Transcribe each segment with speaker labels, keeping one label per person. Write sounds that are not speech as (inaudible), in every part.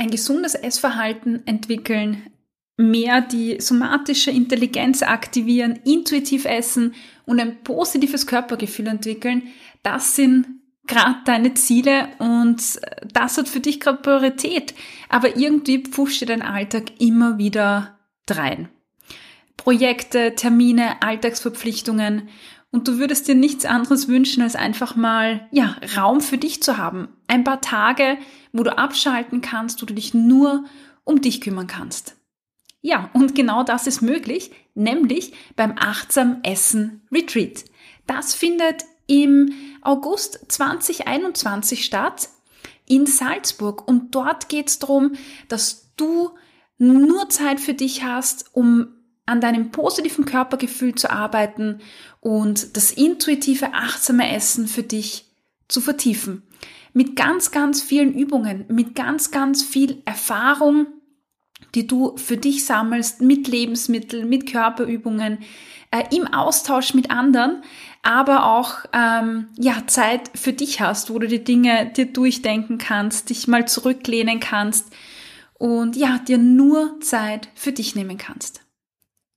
Speaker 1: ein gesundes Essverhalten entwickeln, mehr die somatische Intelligenz aktivieren, intuitiv essen und ein positives Körpergefühl entwickeln, das sind gerade deine Ziele und das hat für dich gerade Priorität. Aber irgendwie pfuscht dir dein Alltag immer wieder drein. Projekte, Termine, Alltagsverpflichtungen und du würdest dir nichts anderes wünschen, als einfach mal, ja, Raum für dich zu haben. Ein paar Tage, wo du abschalten kannst, wo du dich nur um dich kümmern kannst. Ja, und genau das ist möglich, nämlich beim Achtsam Essen Retreat. Das findet im August 2021 statt in Salzburg und dort geht es darum, dass du nur Zeit für dich hast, um an deinem positiven Körpergefühl zu arbeiten und das intuitive, achtsame Essen für dich zu vertiefen. Mit ganz, ganz vielen Übungen, mit ganz, ganz viel Erfahrung, die du für dich sammelst, mit Lebensmitteln, mit Körperübungen, äh, im Austausch mit anderen, aber auch ähm, ja Zeit für dich hast, wo du die Dinge dir durchdenken kannst, dich mal zurücklehnen kannst und ja dir nur Zeit für dich nehmen kannst.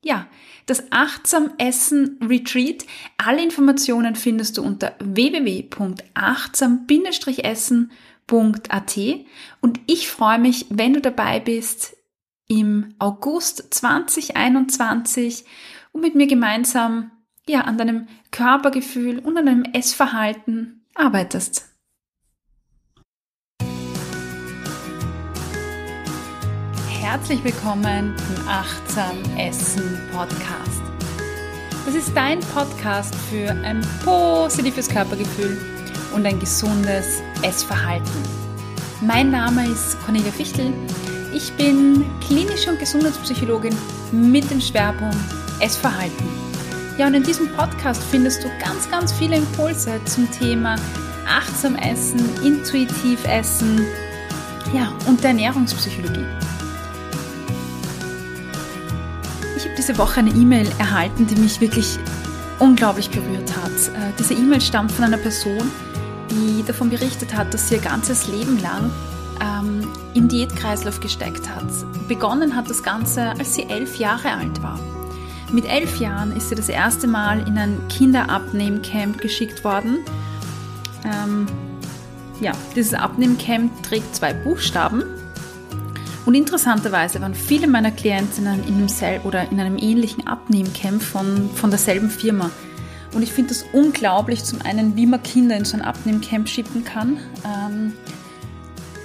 Speaker 1: Ja, das Achtsam Essen Retreat. Alle Informationen findest du unter www.achtsam-essen.at und ich freue mich, wenn du dabei bist im August 2021 und mit mir gemeinsam ja an deinem Körpergefühl und an deinem Essverhalten arbeitest. Herzlich willkommen im Achtsam Essen Podcast. Das ist dein Podcast für ein positives Körpergefühl und ein gesundes Essverhalten. Mein Name ist Cornelia Fichtel. Ich bin klinische und Gesundheitspsychologin mit dem Schwerpunkt Essverhalten. Ja, und in diesem Podcast findest du ganz, ganz viele Impulse zum Thema achtsam Essen, intuitiv Essen, ja, und der Ernährungspsychologie. Diese Woche eine E-Mail erhalten, die mich wirklich unglaublich berührt hat. Äh, diese E-Mail stammt von einer Person, die davon berichtet hat, dass sie ihr ganzes Leben lang ähm, im Diätkreislauf gesteckt hat. Begonnen hat das Ganze, als sie elf Jahre alt war. Mit elf Jahren ist sie das erste Mal in ein Kinderabnehmcamp geschickt worden. Ähm, ja, dieses Abnehmcamp trägt zwei Buchstaben, und interessanterweise waren viele meiner Klientinnen in einem, Sel oder in einem ähnlichen Abnehmcamp von, von derselben Firma. Und ich finde das unglaublich, zum einen, wie man Kinder in so ein Abnehmcamp schicken kann. Ähm,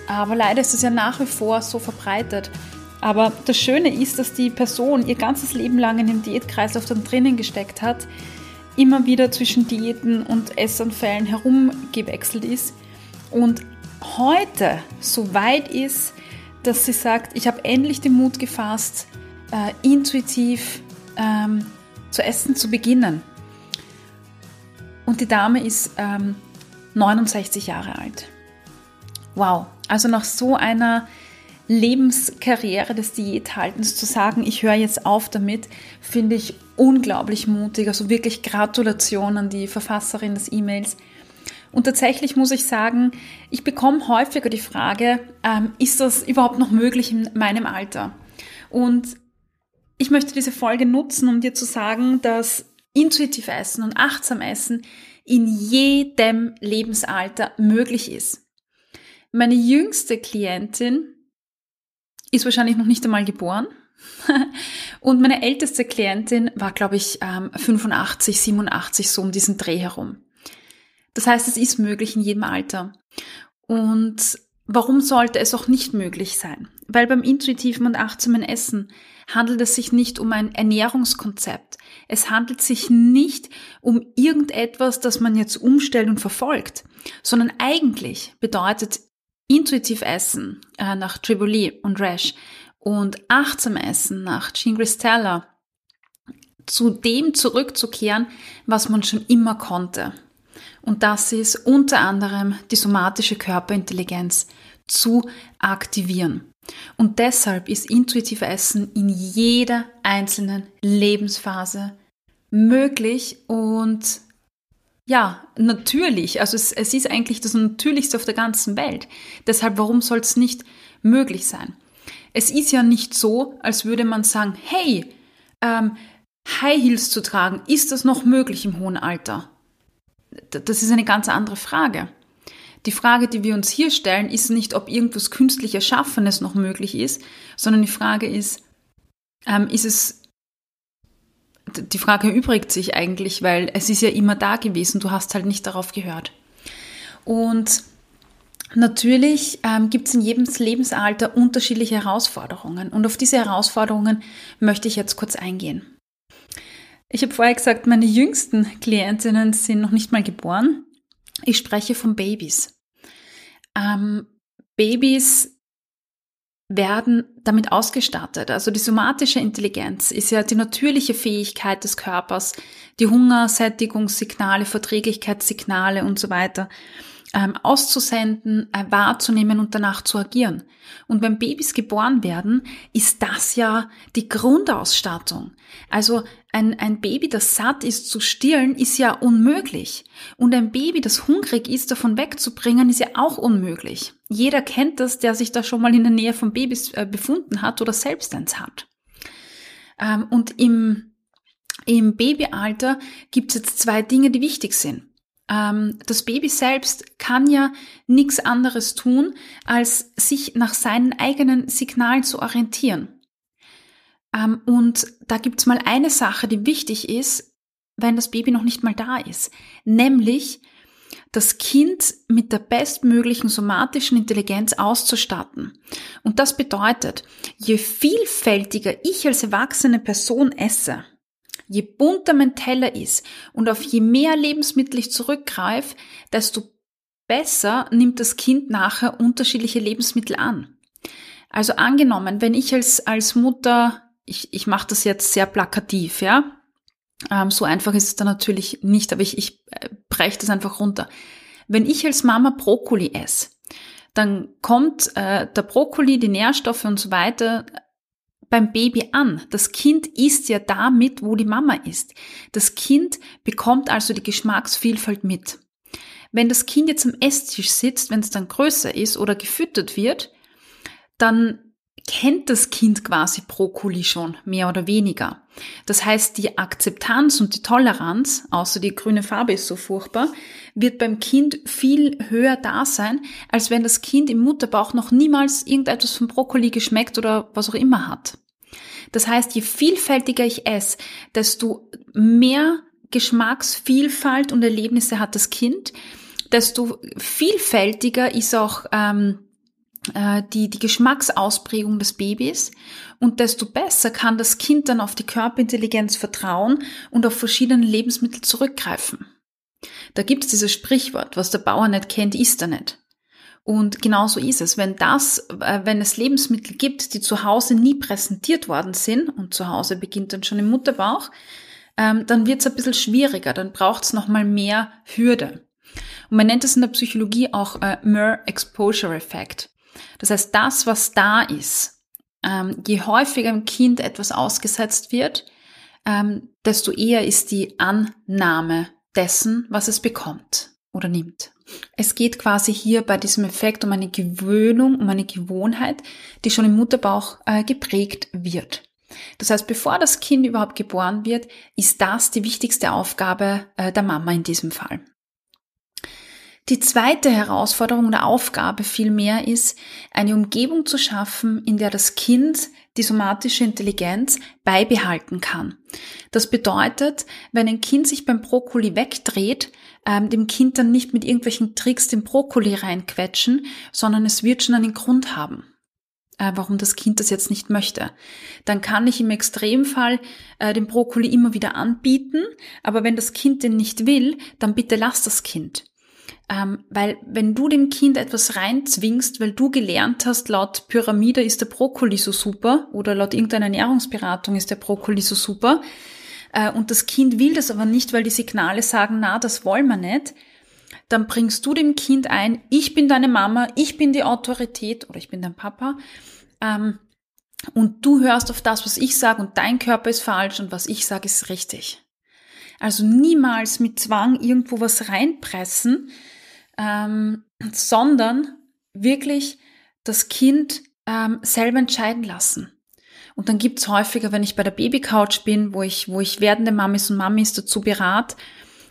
Speaker 1: aber leider ist es ja nach wie vor so verbreitet. Aber das Schöne ist, dass die Person ihr ganzes Leben lang in dem Diätkreislauf dann drinnen gesteckt hat, immer wieder zwischen Diäten und Essanfällen herumgewechselt ist und heute so weit ist, dass sie sagt, ich habe endlich den Mut gefasst, äh, intuitiv ähm, zu essen zu beginnen. Und die Dame ist ähm, 69 Jahre alt. Wow, also nach so einer Lebenskarriere des Diäthaltens zu sagen, ich höre jetzt auf damit, finde ich unglaublich mutig. Also wirklich Gratulation an die Verfasserin des E-Mails. Und tatsächlich muss ich sagen, ich bekomme häufiger die Frage, ähm, ist das überhaupt noch möglich in meinem Alter? Und ich möchte diese Folge nutzen, um dir zu sagen, dass intuitiv Essen und achtsam Essen in jedem Lebensalter möglich ist. Meine jüngste Klientin ist wahrscheinlich noch nicht einmal geboren. (laughs) Und meine älteste Klientin war, glaube ich, 85, ähm, 87, so um diesen Dreh herum. Das heißt, es ist möglich in jedem Alter. Und warum sollte es auch nicht möglich sein? Weil beim intuitiven und achtsamen Essen handelt es sich nicht um ein Ernährungskonzept. Es handelt sich nicht um irgendetwas, das man jetzt umstellt und verfolgt, sondern eigentlich bedeutet intuitiv Essen äh, nach Triboli und Rash und achtsam Essen nach Jean Gristella zu dem zurückzukehren, was man schon immer konnte. Und das ist unter anderem die somatische Körperintelligenz zu aktivieren. Und deshalb ist intuitive Essen in jeder einzelnen Lebensphase möglich und ja, natürlich. Also es, es ist eigentlich das Natürlichste auf der ganzen Welt. Deshalb, warum soll es nicht möglich sein? Es ist ja nicht so, als würde man sagen, hey, ähm, High Heels zu tragen, ist das noch möglich im hohen Alter? Das ist eine ganz andere Frage. Die Frage, die wir uns hier stellen, ist nicht, ob irgendwas künstlich Erschaffenes noch möglich ist, sondern die Frage ist, ähm, ist es, die Frage erübrigt sich eigentlich, weil es ist ja immer da gewesen, du hast halt nicht darauf gehört. Und natürlich ähm, gibt es in jedem Lebensalter unterschiedliche Herausforderungen und auf diese Herausforderungen möchte ich jetzt kurz eingehen. Ich habe vorher gesagt, meine jüngsten Klientinnen sind noch nicht mal geboren. Ich spreche von Babys. Ähm, Babys werden damit ausgestattet. Also die somatische Intelligenz ist ja die natürliche Fähigkeit des Körpers, die Hungersättigungssignale, Verträglichkeitssignale und so weiter ähm, auszusenden, äh, wahrzunehmen und danach zu agieren. Und wenn Babys geboren werden, ist das ja die Grundausstattung. Also ein, ein Baby, das satt ist zu stillen, ist ja unmöglich. Und ein Baby, das hungrig ist, davon wegzubringen, ist ja auch unmöglich. Jeder kennt das, der sich da schon mal in der Nähe von Babys äh, befunden hat oder selbst eins hat. Ähm, und im, im Babyalter gibt es jetzt zwei Dinge, die wichtig sind ähm, das Baby selbst kann ja nichts anderes tun, als sich nach seinen eigenen Signalen zu orientieren. Ähm, und da gibt's mal eine Sache, die wichtig ist, wenn das Baby noch nicht mal da ist, nämlich das Kind mit der bestmöglichen somatischen Intelligenz auszustatten. Und das bedeutet, je vielfältiger ich als erwachsene Person esse, Je bunter mein Teller ist und auf je mehr Lebensmittel ich zurückgreife, desto besser nimmt das Kind nachher unterschiedliche Lebensmittel an. Also angenommen, wenn ich als, als Mutter, ich, ich mache das jetzt sehr plakativ, ja, ähm, so einfach ist es dann natürlich nicht, aber ich, ich äh, breche das einfach runter. Wenn ich als Mama Brokkoli esse, dann kommt äh, der Brokkoli, die Nährstoffe und so weiter beim Baby an. Das Kind isst ja damit, wo die Mama ist. Das Kind bekommt also die Geschmacksvielfalt mit. Wenn das Kind jetzt am Esstisch sitzt, wenn es dann größer ist oder gefüttert wird, dann kennt das Kind quasi Brokkoli schon, mehr oder weniger. Das heißt, die Akzeptanz und die Toleranz, außer die grüne Farbe ist so furchtbar, wird beim Kind viel höher da sein, als wenn das Kind im Mutterbauch noch niemals irgendetwas von Brokkoli geschmeckt oder was auch immer hat. Das heißt, je vielfältiger ich esse, desto mehr Geschmacksvielfalt und Erlebnisse hat das Kind, desto vielfältiger ist auch ähm, äh, die, die Geschmacksausprägung des Babys und desto besser kann das Kind dann auf die Körperintelligenz vertrauen und auf verschiedene Lebensmittel zurückgreifen. Da gibt es dieses Sprichwort, was der Bauer nicht kennt, isst er nicht. Und genauso ist es. Wenn das, äh, wenn es Lebensmittel gibt, die zu Hause nie präsentiert worden sind, und zu Hause beginnt dann schon im Mutterbauch, ähm, dann wird es ein bisschen schwieriger, dann braucht es nochmal mehr Hürde. Und man nennt es in der Psychologie auch äh, Mer Exposure Effect. Das heißt, das, was da ist, ähm, je häufiger im Kind etwas ausgesetzt wird, ähm, desto eher ist die Annahme dessen, was es bekommt oder nimmt. Es geht quasi hier bei diesem Effekt um eine Gewöhnung, um eine Gewohnheit, die schon im Mutterbauch äh, geprägt wird. Das heißt, bevor das Kind überhaupt geboren wird, ist das die wichtigste Aufgabe äh, der Mama in diesem Fall. Die zweite Herausforderung oder Aufgabe vielmehr ist, eine Umgebung zu schaffen, in der das Kind die somatische Intelligenz beibehalten kann. Das bedeutet, wenn ein Kind sich beim Brokkoli wegdreht, ähm, dem Kind dann nicht mit irgendwelchen Tricks den Brokkoli reinquetschen, sondern es wird schon einen Grund haben äh, warum das Kind das jetzt nicht möchte. Dann kann ich im Extremfall äh, den Brokkoli immer wieder anbieten, aber wenn das Kind den nicht will, dann bitte lass das Kind. Ähm, weil wenn du dem Kind etwas reinzwingst, weil du gelernt hast, laut Pyramide ist der Brokkoli so super oder laut irgendeiner Ernährungsberatung ist der Brokkoli so super, äh, und das Kind will das aber nicht, weil die Signale sagen, na, das wollen wir nicht, dann bringst du dem Kind ein, ich bin deine Mama, ich bin die Autorität oder ich bin dein Papa, ähm, und du hörst auf das, was ich sage und dein Körper ist falsch und was ich sage ist richtig. Also niemals mit Zwang irgendwo was reinpressen, ähm, sondern wirklich das Kind ähm, selber entscheiden lassen. Und dann gibt's häufiger, wenn ich bei der Babycouch bin, wo ich, wo ich werdende Mamis und Mamis dazu berat,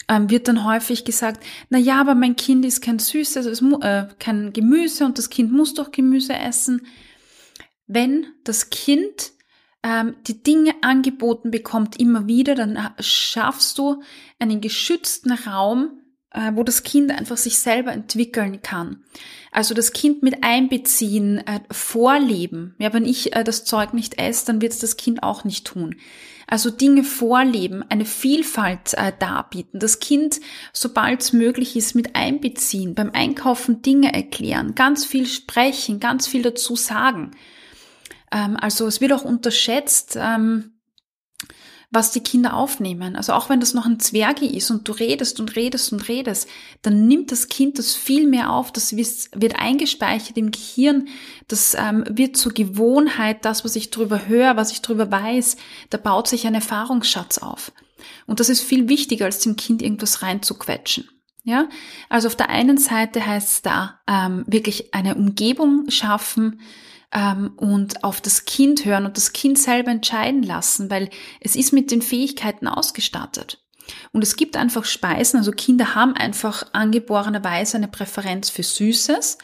Speaker 1: ähm, wird dann häufig gesagt, na ja, aber mein Kind ist kein Süßes, also äh, kein Gemüse und das Kind muss doch Gemüse essen. Wenn das Kind ähm, die Dinge angeboten bekommt immer wieder, dann schaffst du einen geschützten Raum, äh, wo das Kind einfach sich selber entwickeln kann. Also das Kind mit einbeziehen, äh, vorleben. Ja, wenn ich äh, das Zeug nicht esse, dann wird es das Kind auch nicht tun. Also Dinge vorleben, eine Vielfalt äh, darbieten, das Kind, sobald es möglich ist, mit einbeziehen, beim Einkaufen Dinge erklären, ganz viel sprechen, ganz viel dazu sagen. Ähm, also es wird auch unterschätzt, ähm, was die Kinder aufnehmen. Also auch wenn das noch ein Zwerge ist und du redest und redest und redest, dann nimmt das Kind das viel mehr auf, das wird eingespeichert im Gehirn, das ähm, wird zur Gewohnheit, das, was ich drüber höre, was ich drüber weiß, da baut sich ein Erfahrungsschatz auf. Und das ist viel wichtiger, als dem Kind irgendwas reinzuquetschen. Ja, also auf der einen Seite heißt es da ähm, wirklich eine Umgebung schaffen, ähm, und auf das Kind hören und das Kind selber entscheiden lassen, weil es ist mit den Fähigkeiten ausgestattet. Und es gibt einfach Speisen, also Kinder haben einfach angeborenerweise eine Präferenz für Süßes.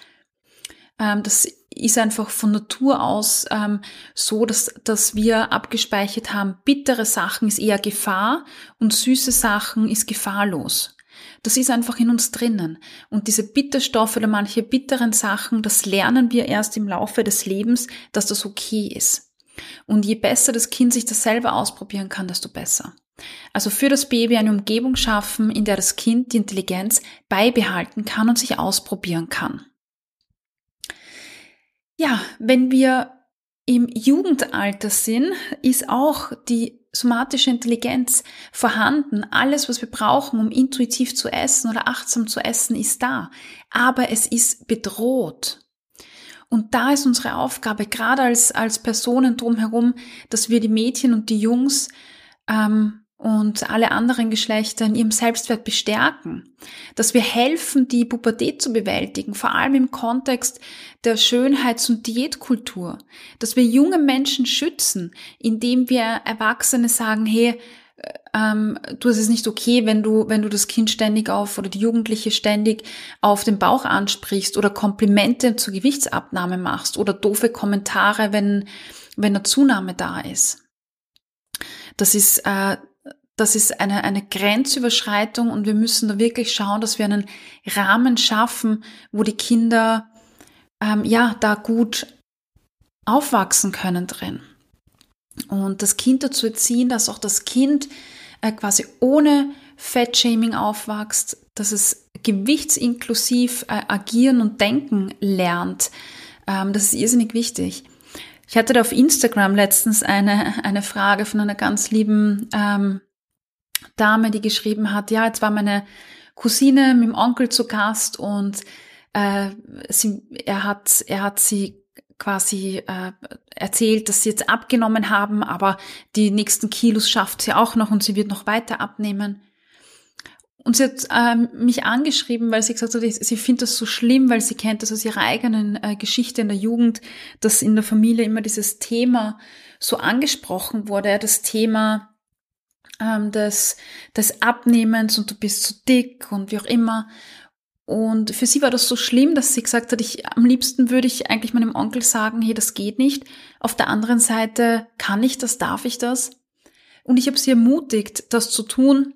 Speaker 1: Ähm, das ist einfach von Natur aus ähm, so, dass, dass wir abgespeichert haben, bittere Sachen ist eher Gefahr und süße Sachen ist gefahrlos. Das ist einfach in uns drinnen. Und diese Bitterstoffe oder manche bitteren Sachen, das lernen wir erst im Laufe des Lebens, dass das okay ist. Und je besser das Kind sich das selber ausprobieren kann, desto besser. Also für das Baby eine Umgebung schaffen, in der das Kind die Intelligenz beibehalten kann und sich ausprobieren kann. Ja, wenn wir im Jugendalter sind, ist auch die somatische Intelligenz vorhanden. Alles, was wir brauchen, um intuitiv zu essen oder achtsam zu essen, ist da. Aber es ist bedroht. Und da ist unsere Aufgabe, gerade als, als Personen drumherum, dass wir die Mädchen und die Jungs ähm, und alle anderen Geschlechter in ihrem Selbstwert bestärken, dass wir helfen, die Pubertät zu bewältigen, vor allem im Kontext der Schönheits- und Diätkultur, dass wir junge Menschen schützen, indem wir Erwachsene sagen, hey, äh, ähm, du, es ist nicht okay, wenn du, wenn du das Kind ständig auf oder die Jugendliche ständig auf den Bauch ansprichst oder Komplimente zur Gewichtsabnahme machst oder doofe Kommentare, wenn, wenn eine Zunahme da ist. Das ist, äh, das ist eine, eine Grenzüberschreitung und wir müssen da wirklich schauen, dass wir einen Rahmen schaffen, wo die Kinder ähm, ja da gut aufwachsen können drin. Und das Kind dazu erziehen, dass auch das Kind äh, quasi ohne Fettshaming aufwächst, dass es gewichtsinklusiv äh, agieren und denken lernt. Ähm, das ist irrsinnig wichtig. Ich hatte da auf Instagram letztens eine, eine Frage von einer ganz lieben ähm, Dame, die geschrieben hat, ja, jetzt war meine Cousine mit dem Onkel zu Gast und äh, sie, er hat, er hat sie quasi äh, erzählt, dass sie jetzt abgenommen haben, aber die nächsten Kilos schafft sie auch noch und sie wird noch weiter abnehmen. Und sie hat äh, mich angeschrieben, weil sie gesagt hat, sie findet das so schlimm, weil sie kennt das aus ihrer eigenen äh, Geschichte in der Jugend, dass in der Familie immer dieses Thema so angesprochen wurde, das Thema ähm, des, des Abnehmens und du bist zu dick und wie auch immer. Und für sie war das so schlimm, dass sie gesagt hat, ich, am liebsten würde ich eigentlich meinem Onkel sagen, hey, das geht nicht. Auf der anderen Seite, kann ich das, darf ich das? Und ich habe sie ermutigt, das zu tun,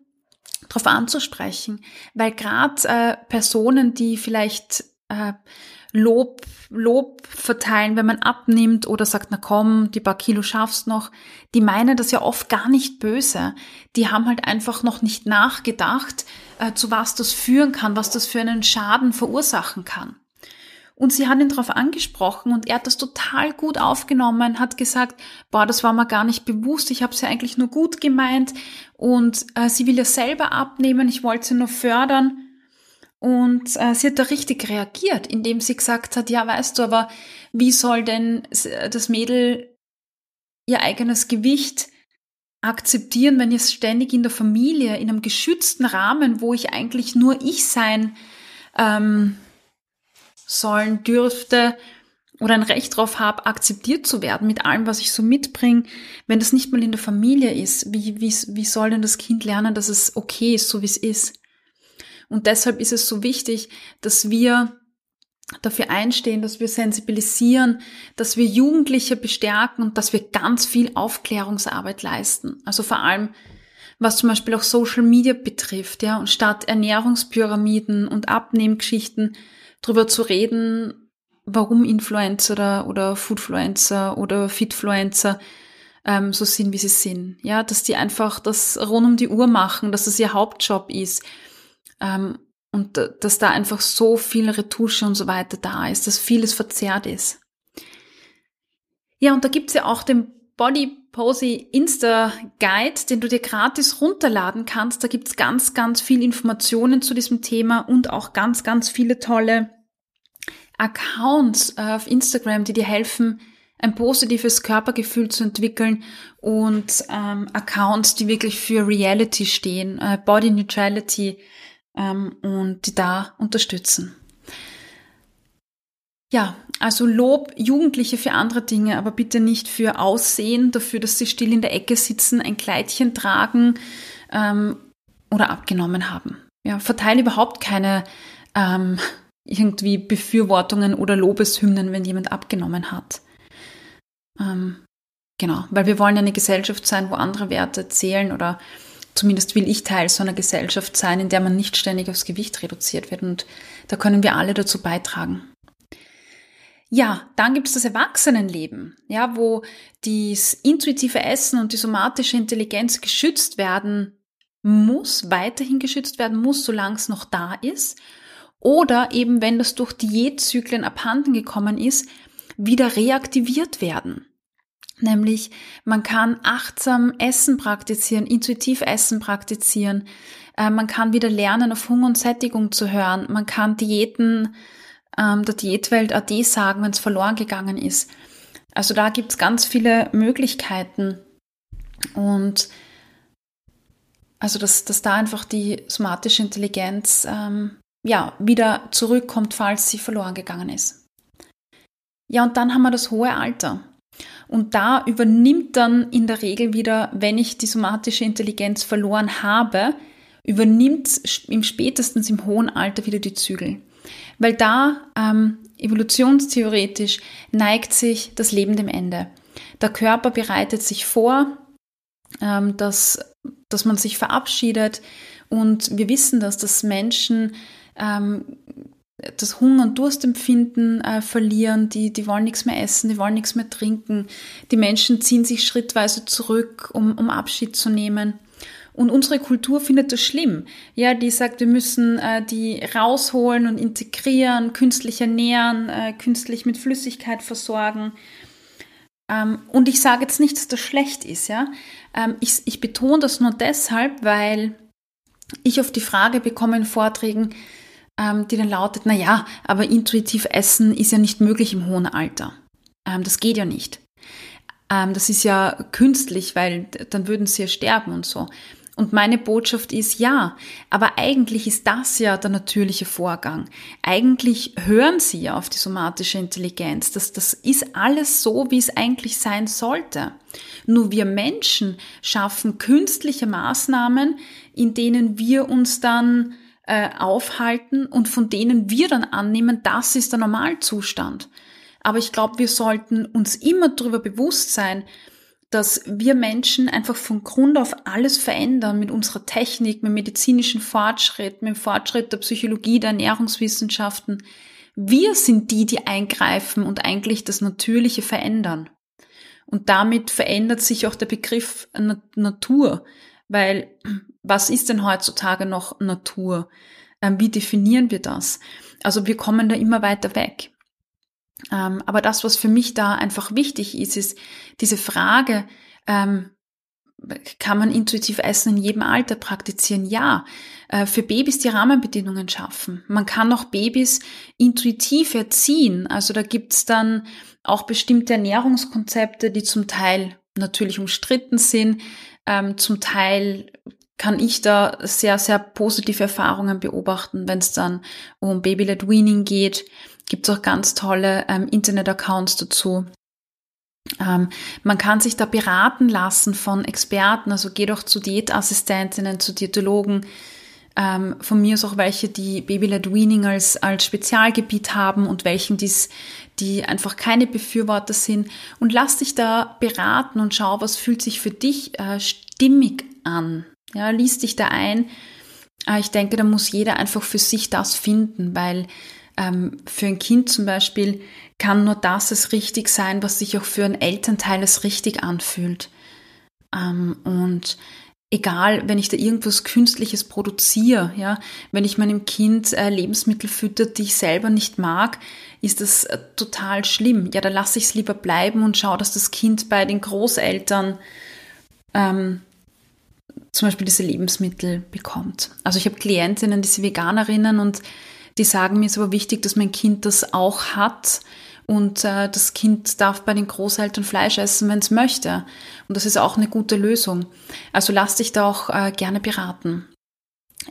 Speaker 1: darauf anzusprechen, weil gerade äh, Personen, die vielleicht äh, Lob, Lob verteilen, wenn man abnimmt oder sagt, na komm, die paar Kilo schaffst noch. Die meinen das ja oft gar nicht böse. Die haben halt einfach noch nicht nachgedacht, äh, zu was das führen kann, was das für einen Schaden verursachen kann. Und sie hat ihn darauf angesprochen und er hat das total gut aufgenommen, hat gesagt, boah, das war mir gar nicht bewusst, ich habe sie eigentlich nur gut gemeint und äh, sie will ja selber abnehmen, ich wollte sie nur fördern. Und äh, sie hat da richtig reagiert, indem sie gesagt hat, ja, weißt du, aber wie soll denn das Mädel ihr eigenes Gewicht akzeptieren, wenn jetzt ständig in der Familie, in einem geschützten Rahmen, wo ich eigentlich nur ich sein ähm, sollen dürfte oder ein Recht darauf habe, akzeptiert zu werden mit allem, was ich so mitbringe, wenn das nicht mal in der Familie ist, wie, wie, wie soll denn das Kind lernen, dass es okay ist, so wie es ist? Und deshalb ist es so wichtig, dass wir dafür einstehen, dass wir sensibilisieren, dass wir Jugendliche bestärken und dass wir ganz viel Aufklärungsarbeit leisten. Also vor allem, was zum Beispiel auch Social Media betrifft, ja, und statt Ernährungspyramiden und Abnehmgeschichten drüber zu reden, warum Influencer oder, Foodfluencer oder Fitfluencer ähm, so sind, wie sie sind. Ja, dass die einfach das rund um die Uhr machen, dass das ihr Hauptjob ist. Ähm, und dass da einfach so viel Retusche und so weiter da ist, dass vieles verzerrt ist. Ja, und da gibt's ja auch den Body Posy Insta Guide, den du dir gratis runterladen kannst. Da gibt's ganz, ganz viel Informationen zu diesem Thema und auch ganz, ganz viele tolle Accounts äh, auf Instagram, die dir helfen, ein positives Körpergefühl zu entwickeln und ähm, Accounts, die wirklich für Reality stehen, äh, Body Neutrality ähm, und die da unterstützen. Ja, also Lob Jugendliche für andere Dinge, aber bitte nicht für Aussehen, dafür, dass sie still in der Ecke sitzen, ein Kleidchen tragen ähm, oder abgenommen haben. Ja, verteile überhaupt keine ähm, irgendwie Befürwortungen oder Lobeshymnen, wenn jemand abgenommen hat. Ähm, genau, weil wir wollen eine Gesellschaft sein, wo andere Werte zählen oder zumindest will ich Teil so einer Gesellschaft sein, in der man nicht ständig aufs Gewicht reduziert wird. Und da können wir alle dazu beitragen. Ja, dann gibt es das Erwachsenenleben, ja, wo das intuitive Essen und die somatische Intelligenz geschützt werden muss, weiterhin geschützt werden muss, solange es noch da ist. Oder eben, wenn das durch Diätzyklen abhanden gekommen ist, wieder reaktiviert werden. Nämlich, man kann achtsam Essen praktizieren, intuitiv Essen praktizieren. Äh, man kann wieder lernen, auf Hunger und Sättigung zu hören. Man kann Diäten ähm, der Diätwelt AD sagen, wenn es verloren gegangen ist. Also da gibt's ganz viele Möglichkeiten. Und also dass, dass da einfach die somatische Intelligenz ähm, ja wieder zurückkommt, falls sie verloren gegangen ist. Ja, und dann haben wir das hohe Alter. Und da übernimmt dann in der Regel wieder, wenn ich die somatische Intelligenz verloren habe, übernimmt im spätestens im hohen Alter wieder die Zügel. Weil da ähm, evolutionstheoretisch neigt sich das Leben dem Ende. Der Körper bereitet sich vor, ähm, dass, dass man sich verabschiedet und wir wissen, dass das Menschen ähm, das Hunger- und Durstempfinden äh, verlieren, die, die wollen nichts mehr essen, die wollen nichts mehr trinken. Die Menschen ziehen sich schrittweise zurück, um, um Abschied zu nehmen. Und unsere Kultur findet das schlimm. Ja, die sagt, wir müssen äh, die rausholen und integrieren, künstlich ernähren, äh, künstlich mit Flüssigkeit versorgen. Ähm, und ich sage jetzt nicht, dass das schlecht ist, ja. Ähm, ich, ich betone das nur deshalb, weil ich auf die Frage bekomme in Vorträgen, ähm, die dann lautet, na ja, aber intuitiv essen ist ja nicht möglich im hohen Alter. Ähm, das geht ja nicht. Ähm, das ist ja künstlich, weil dann würden sie ja sterben und so. Und meine Botschaft ist ja, aber eigentlich ist das ja der natürliche Vorgang. Eigentlich hören sie ja auf die somatische Intelligenz. Das, das ist alles so, wie es eigentlich sein sollte. Nur wir Menschen schaffen künstliche Maßnahmen, in denen wir uns dann äh, aufhalten und von denen wir dann annehmen, das ist der Normalzustand. Aber ich glaube, wir sollten uns immer darüber bewusst sein, dass wir Menschen einfach von Grund auf alles verändern mit unserer Technik, mit medizinischen Fortschritt, mit dem Fortschritt der Psychologie, der Ernährungswissenschaften. Wir sind die, die eingreifen und eigentlich das Natürliche verändern. Und damit verändert sich auch der Begriff Natur, weil was ist denn heutzutage noch Natur? Ähm, wie definieren wir das? Also wir kommen da immer weiter weg. Ähm, aber das, was für mich da einfach wichtig ist, ist diese Frage, ähm, kann man intuitiv Essen in jedem Alter praktizieren? Ja. Äh, für Babys die Rahmenbedingungen schaffen. Man kann auch Babys intuitiv erziehen. Also da gibt's dann auch bestimmte Ernährungskonzepte, die zum Teil natürlich umstritten sind. Ähm, zum Teil kann ich da sehr, sehr positive Erfahrungen beobachten, wenn es dann um Baby-led Weaning geht. Gibt es auch ganz tolle ähm, Internet-Accounts dazu. Ähm, man kann sich da beraten lassen von Experten, also geh doch zu Diätassistentinnen, zu Diätologen. Ähm, von mir ist auch welche, die Baby-led Weaning als, als Spezialgebiet haben und welchen dies, die einfach keine Befürworter sind. Und lass dich da beraten und schau, was fühlt sich für dich äh, stimmig an. Ja, lies dich da ein. Äh, ich denke, da muss jeder einfach für sich das finden, weil ähm, für ein Kind zum Beispiel kann nur das es richtig sein, was sich auch für einen Elternteil als richtig anfühlt. Ähm, und egal, wenn ich da irgendwas Künstliches produziere, ja, wenn ich meinem Kind äh, Lebensmittel füttert, die ich selber nicht mag, ist das äh, total schlimm. Ja, da lasse ich es lieber bleiben und schaue, dass das Kind bei den Großeltern ähm, zum Beispiel diese Lebensmittel bekommt. Also ich habe Klientinnen, die sind Veganerinnen und die sagen, mir ist aber wichtig, dass mein Kind das auch hat. Und äh, das Kind darf bei den Großeltern Fleisch essen, wenn es möchte. Und das ist auch eine gute Lösung. Also lass dich da auch äh, gerne beraten.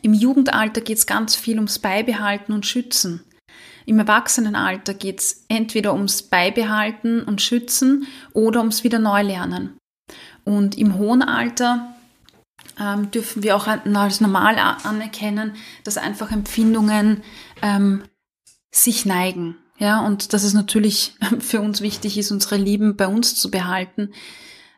Speaker 1: Im Jugendalter geht es ganz viel ums Beibehalten und Schützen. Im Erwachsenenalter geht es entweder ums Beibehalten und Schützen oder ums Wiederneulernen. Und im hohen Alter ähm, dürfen wir auch als normal anerkennen, dass einfach Empfindungen ähm, sich neigen. Ja, und dass es natürlich (laughs) für uns wichtig ist, unsere Lieben bei uns zu behalten,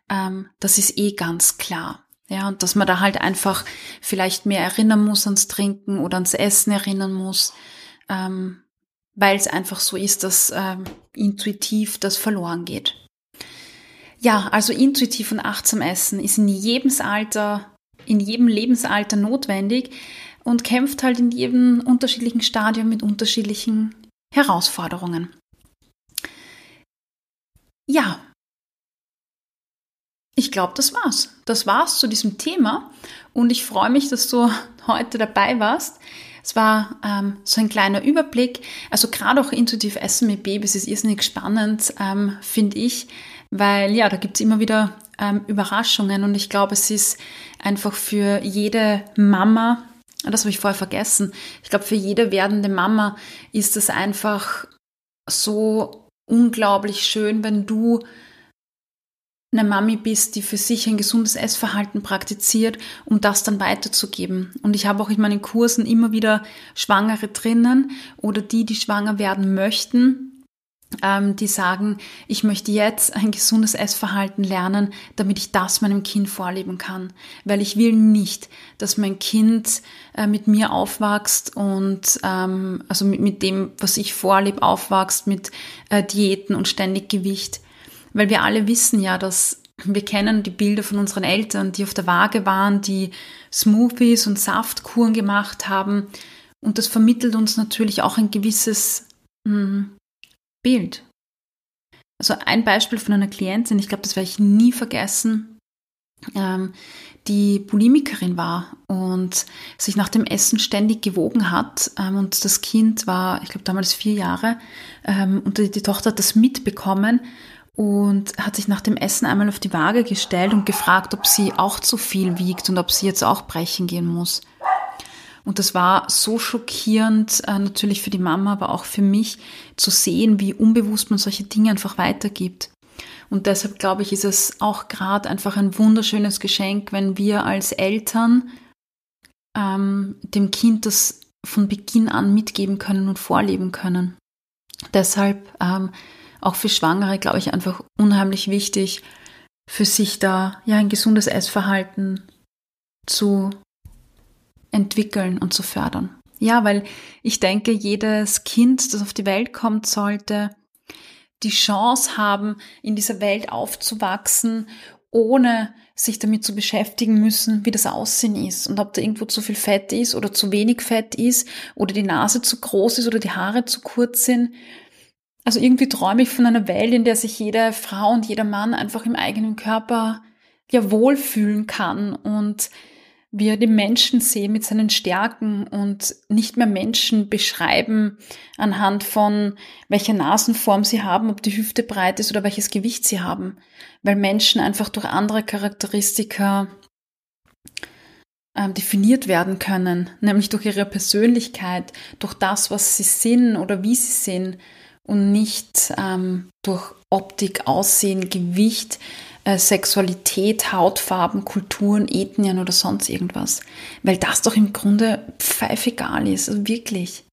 Speaker 1: ähm, das ist eh ganz klar. Ja, und dass man da halt einfach vielleicht mehr erinnern muss ans Trinken oder ans Essen erinnern muss, ähm, weil es einfach so ist, dass ähm, intuitiv das verloren geht. Ja, also intuitiv und achtsam essen ist in jedem Alter in jedem Lebensalter notwendig und kämpft halt in jedem unterschiedlichen Stadium mit unterschiedlichen Herausforderungen. Ja, ich glaube, das war's. Das war's zu diesem Thema und ich freue mich, dass du (laughs) heute dabei warst. Es war ähm, so ein kleiner Überblick. Also gerade auch intuitiv Essen mit Babys ist irrsinnig spannend, ähm, finde ich, weil ja, da gibt's immer wieder ähm, Überraschungen und ich glaube, es ist einfach für jede Mama, das habe ich vorher vergessen, ich glaube, für jede werdende Mama ist es einfach so unglaublich schön, wenn du eine Mami bist, die für sich ein gesundes Essverhalten praktiziert, um das dann weiterzugeben. Und ich habe auch in meinen Kursen immer wieder Schwangere drinnen oder die, die schwanger werden möchten, die sagen, ich möchte jetzt ein gesundes Essverhalten lernen, damit ich das meinem Kind vorleben kann. Weil ich will nicht, dass mein Kind äh, mit mir aufwächst und ähm, also mit, mit dem, was ich vorlebe, aufwächst mit äh, Diäten und ständig Gewicht. Weil wir alle wissen ja, dass wir kennen die Bilder von unseren Eltern, die auf der Waage waren, die Smoothies und Saftkuren gemacht haben. Und das vermittelt uns natürlich auch ein gewisses mh, hm, Bild. Also ein Beispiel von einer Klientin, ich glaube, das werde ich nie vergessen, ähm, die Bulimikerin war und sich nach dem Essen ständig gewogen hat. Ähm, und das Kind war, ich glaube, damals vier Jahre ähm, und die, die Tochter hat das mitbekommen und hat sich nach dem Essen einmal auf die Waage gestellt und gefragt, ob sie auch zu viel wiegt und ob sie jetzt auch brechen gehen muss. Und das war so schockierend, äh, natürlich für die Mama, aber auch für mich, zu sehen, wie unbewusst man solche Dinge einfach weitergibt. Und deshalb glaube ich, ist es auch gerade einfach ein wunderschönes Geschenk, wenn wir als Eltern ähm, dem Kind das von Beginn an mitgeben können und vorleben können. Deshalb ähm, auch für Schwangere, glaube ich, einfach unheimlich wichtig, für sich da ja ein gesundes Essverhalten zu entwickeln und zu fördern. Ja, weil ich denke, jedes Kind, das auf die Welt kommt, sollte die Chance haben, in dieser Welt aufzuwachsen, ohne sich damit zu beschäftigen müssen, wie das Aussehen ist und ob da irgendwo zu viel Fett ist oder zu wenig Fett ist oder die Nase zu groß ist oder die Haare zu kurz sind. Also irgendwie träume ich von einer Welt, in der sich jede Frau und jeder Mann einfach im eigenen Körper ja wohlfühlen kann und wir den Menschen sehen mit seinen Stärken und nicht mehr Menschen beschreiben anhand von welcher Nasenform sie haben, ob die Hüfte breit ist oder welches Gewicht sie haben, weil Menschen einfach durch andere Charakteristika ähm, definiert werden können, nämlich durch ihre Persönlichkeit, durch das, was sie sind oder wie sie sind und nicht ähm, durch Optik, Aussehen, Gewicht, Sexualität, Hautfarben, Kulturen, Ethnien oder sonst irgendwas. Weil das doch im Grunde pfeiffegal ist, also wirklich.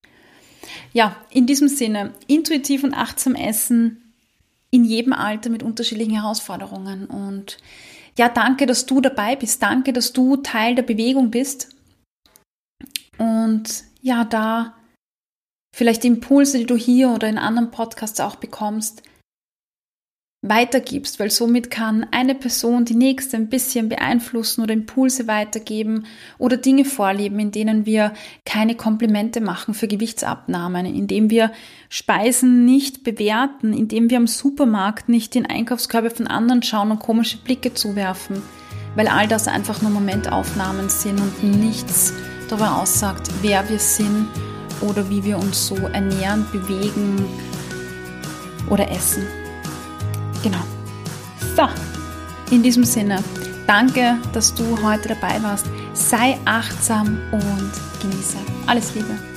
Speaker 1: Ja, in diesem Sinne, intuitiv und achtsam essen in jedem Alter mit unterschiedlichen Herausforderungen. Und ja, danke, dass du dabei bist. Danke, dass du Teil der Bewegung bist. Und ja, da vielleicht die Impulse, die du hier oder in anderen Podcasts auch bekommst, weitergibst, weil somit kann eine Person die nächste ein bisschen beeinflussen oder Impulse weitergeben oder Dinge vorleben, in denen wir keine Komplimente machen für Gewichtsabnahmen, indem wir Speisen nicht bewerten, indem wir am Supermarkt nicht in Einkaufskörbe von anderen schauen und komische Blicke zuwerfen, weil all das einfach nur Momentaufnahmen sind und nichts darüber aussagt, wer wir sind oder wie wir uns so ernähren, bewegen oder essen. Genau. So, in diesem Sinne, danke, dass du heute dabei warst. Sei achtsam und genieße. Alles Liebe.